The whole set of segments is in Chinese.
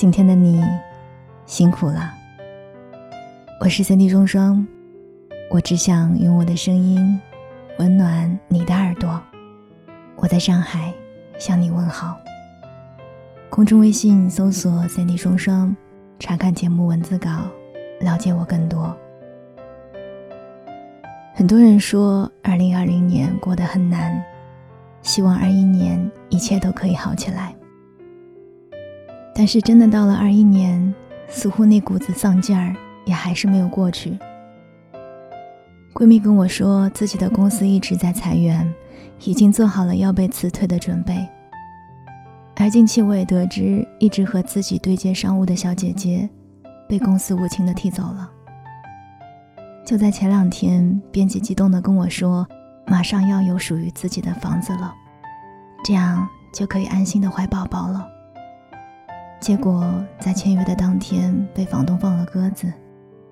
今天的你辛苦了。我是三 D 双双，我只想用我的声音温暖你的耳朵。我在上海向你问好。公众微信搜索“三 D 双双”，查看节目文字稿，了解我更多。很多人说，二零二零年过得很难，希望二一年一切都可以好起来。但是真的到了二一年，似乎那股子丧劲儿也还是没有过去。闺蜜跟我说，自己的公司一直在裁员，已经做好了要被辞退的准备。而近期我也得知，一直和自己对接商务的小姐姐，被公司无情的踢走了。就在前两天，编辑激动的跟我说，马上要有属于自己的房子了，这样就可以安心的怀宝宝了。结果在签约的当天被房东放了鸽子，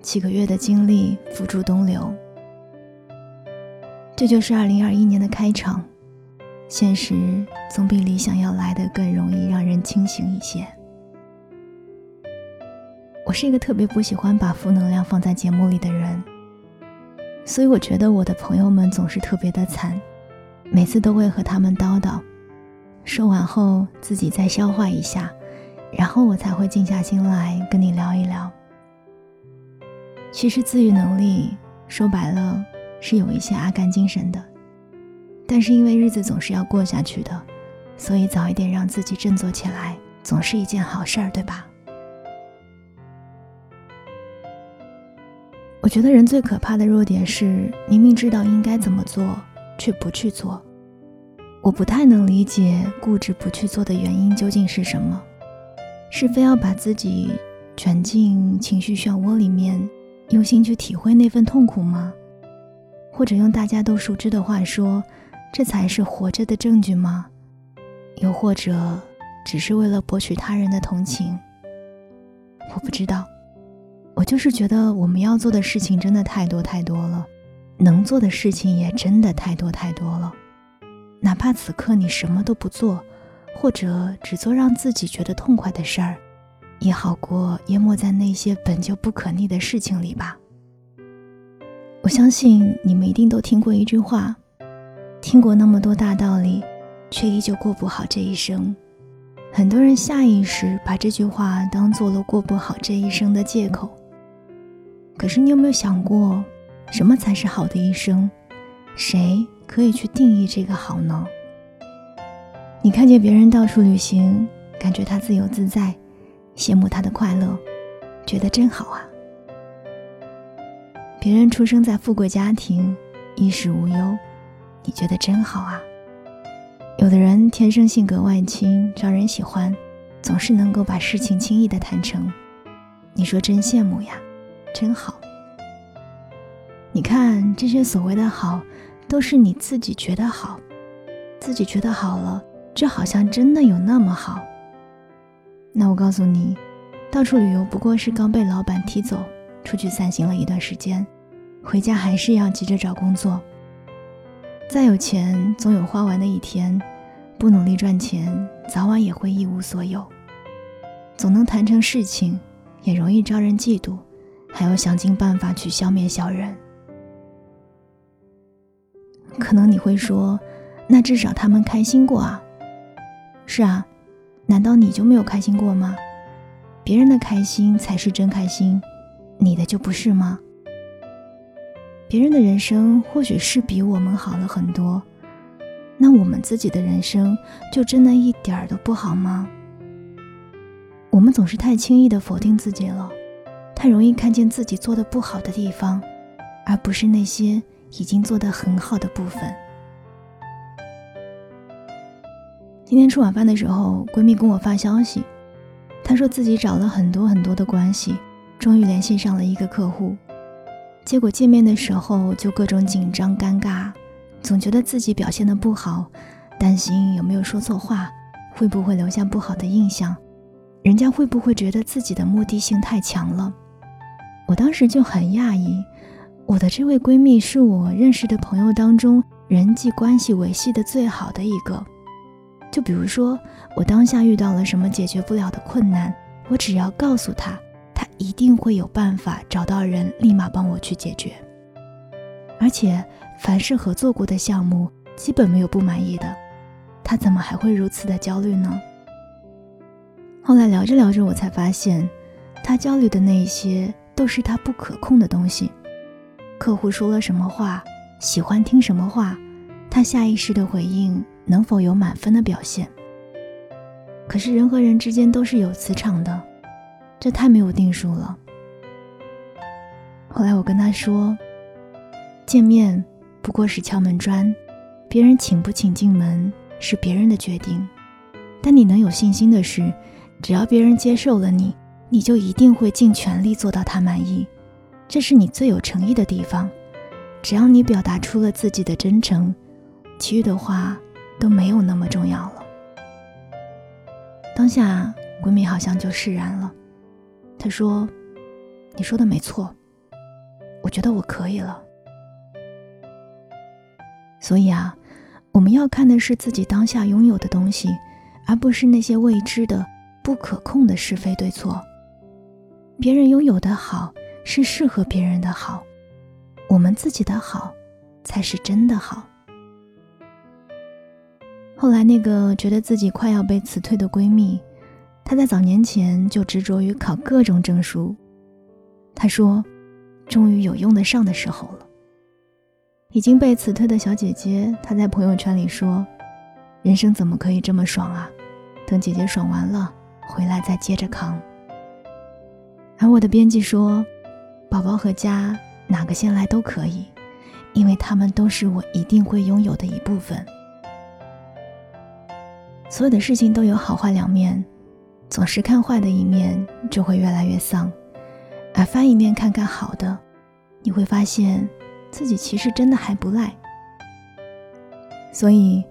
几个月的精力付诸东流。这就是二零二一年的开场，现实总比理想要来的更容易让人清醒一些。我是一个特别不喜欢把负能量放在节目里的人，所以我觉得我的朋友们总是特别的惨，每次都会和他们叨叨，说完后自己再消化一下。然后我才会静下心来跟你聊一聊。其实自愈能力说白了是有一些阿甘精神的，但是因为日子总是要过下去的，所以早一点让自己振作起来，总是一件好事儿，对吧？我觉得人最可怕的弱点是明明知道应该怎么做，却不去做。我不太能理解固执不去做的原因究竟是什么。是非要把自己卷进情绪漩涡里面，用心去体会那份痛苦吗？或者用大家都熟知的话说，这才是活着的证据吗？又或者，只是为了博取他人的同情？我不知道，我就是觉得我们要做的事情真的太多太多了，能做的事情也真的太多太多了，哪怕此刻你什么都不做。或者只做让自己觉得痛快的事儿，也好过淹没在那些本就不可逆的事情里吧。我相信你们一定都听过一句话，听过那么多大道理，却依旧过不好这一生。很多人下意识把这句话当做了过不好这一生的借口。可是你有没有想过，什么才是好的一生？谁可以去定义这个好呢？你看见别人到处旅行，感觉他自由自在，羡慕他的快乐，觉得真好啊。别人出生在富贵家庭，衣食无忧，你觉得真好啊。有的人天生性格外倾，招人喜欢，总是能够把事情轻易的谈成，你说真羡慕呀，真好。你看这些所谓的好，都是你自己觉得好，自己觉得好了。这好像真的有那么好？那我告诉你，到处旅游不过是刚被老板踢走，出去散心了一段时间，回家还是要急着找工作。再有钱，总有花完的一天；不努力赚钱，早晚也会一无所有。总能谈成事情，也容易招人嫉妒，还要想尽办法去消灭小人。可能你会说，那至少他们开心过啊。是啊，难道你就没有开心过吗？别人的开心才是真开心，你的就不是吗？别人的人生或许是比我们好了很多，那我们自己的人生就真的一点儿都不好吗？我们总是太轻易的否定自己了，太容易看见自己做的不好的地方，而不是那些已经做得很好的部分。今天吃晚饭的时候，闺蜜跟我发消息，她说自己找了很多很多的关系，终于联系上了一个客户，结果见面的时候就各种紧张尴尬，总觉得自己表现的不好，担心有没有说错话，会不会留下不好的印象，人家会不会觉得自己的目的性太强了？我当时就很讶异，我的这位闺蜜是我认识的朋友当中人际关系维系的最好的一个。就比如说，我当下遇到了什么解决不了的困难，我只要告诉他，他一定会有办法找到人，立马帮我去解决。而且，凡是合作过的项目，基本没有不满意的，他怎么还会如此的焦虑呢？后来聊着聊着，我才发现，他焦虑的那些都是他不可控的东西。客户说了什么话，喜欢听什么话，他下意识的回应能否有满分的表现？可是人和人之间都是有磁场的，这太没有定数了。后来我跟他说，见面不过是敲门砖，别人请不请进门是别人的决定，但你能有信心的是，只要别人接受了你，你就一定会尽全力做到他满意，这是你最有诚意的地方。只要你表达出了自己的真诚，其余的话都没有那么重要了。当下，闺蜜好像就释然了。她说：“你说的没错，我觉得我可以了。”所以啊，我们要看的是自己当下拥有的东西，而不是那些未知的、不可控的是非对错。别人拥有的好是适合别人的好，我们自己的好才是真的好。后来，那个觉得自己快要被辞退的闺蜜，她在早年前就执着于考各种证书。她说：“终于有用得上的时候了。”已经被辞退的小姐姐，她在朋友圈里说：“人生怎么可以这么爽啊？等姐姐爽完了，回来再接着扛。”而我的编辑说：“宝宝和家哪个先来都可以，因为他们都是我一定会拥有的一部分。”所有的事情都有好坏两面，总是看坏的一面就会越来越丧，而翻一面看看好的，你会发现自己其实真的还不赖。所以，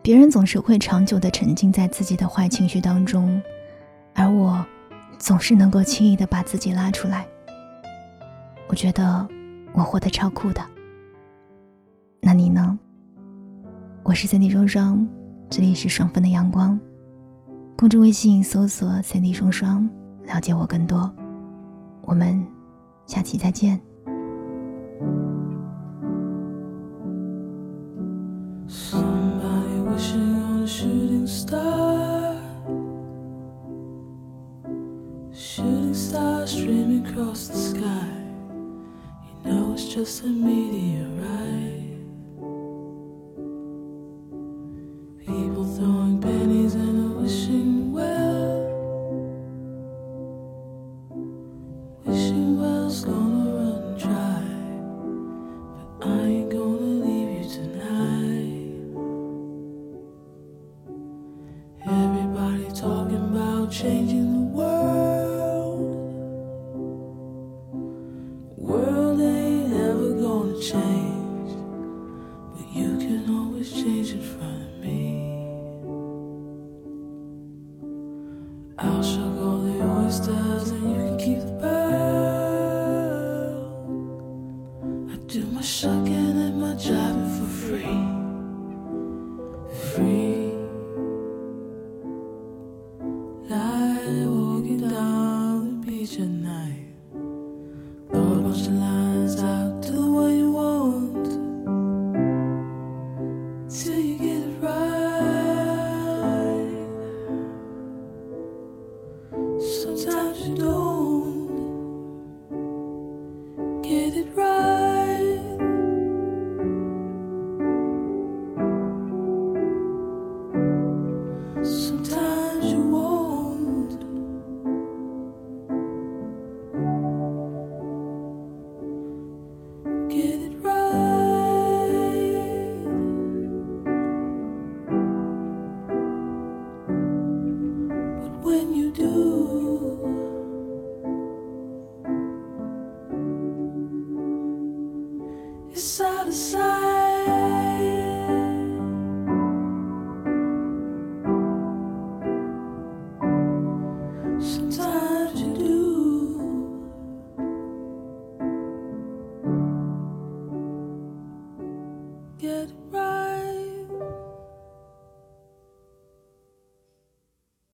别人总是会长久的沉浸在自己的坏情绪当中，而我总是能够轻易的把自己拉出来。我觉得我活得超酷的。那你呢？我是三 D 双双。这里是双份的阳光，公众微信搜索“三 D 双双”，了解我更多。我们下期再见。walking down the beach at night.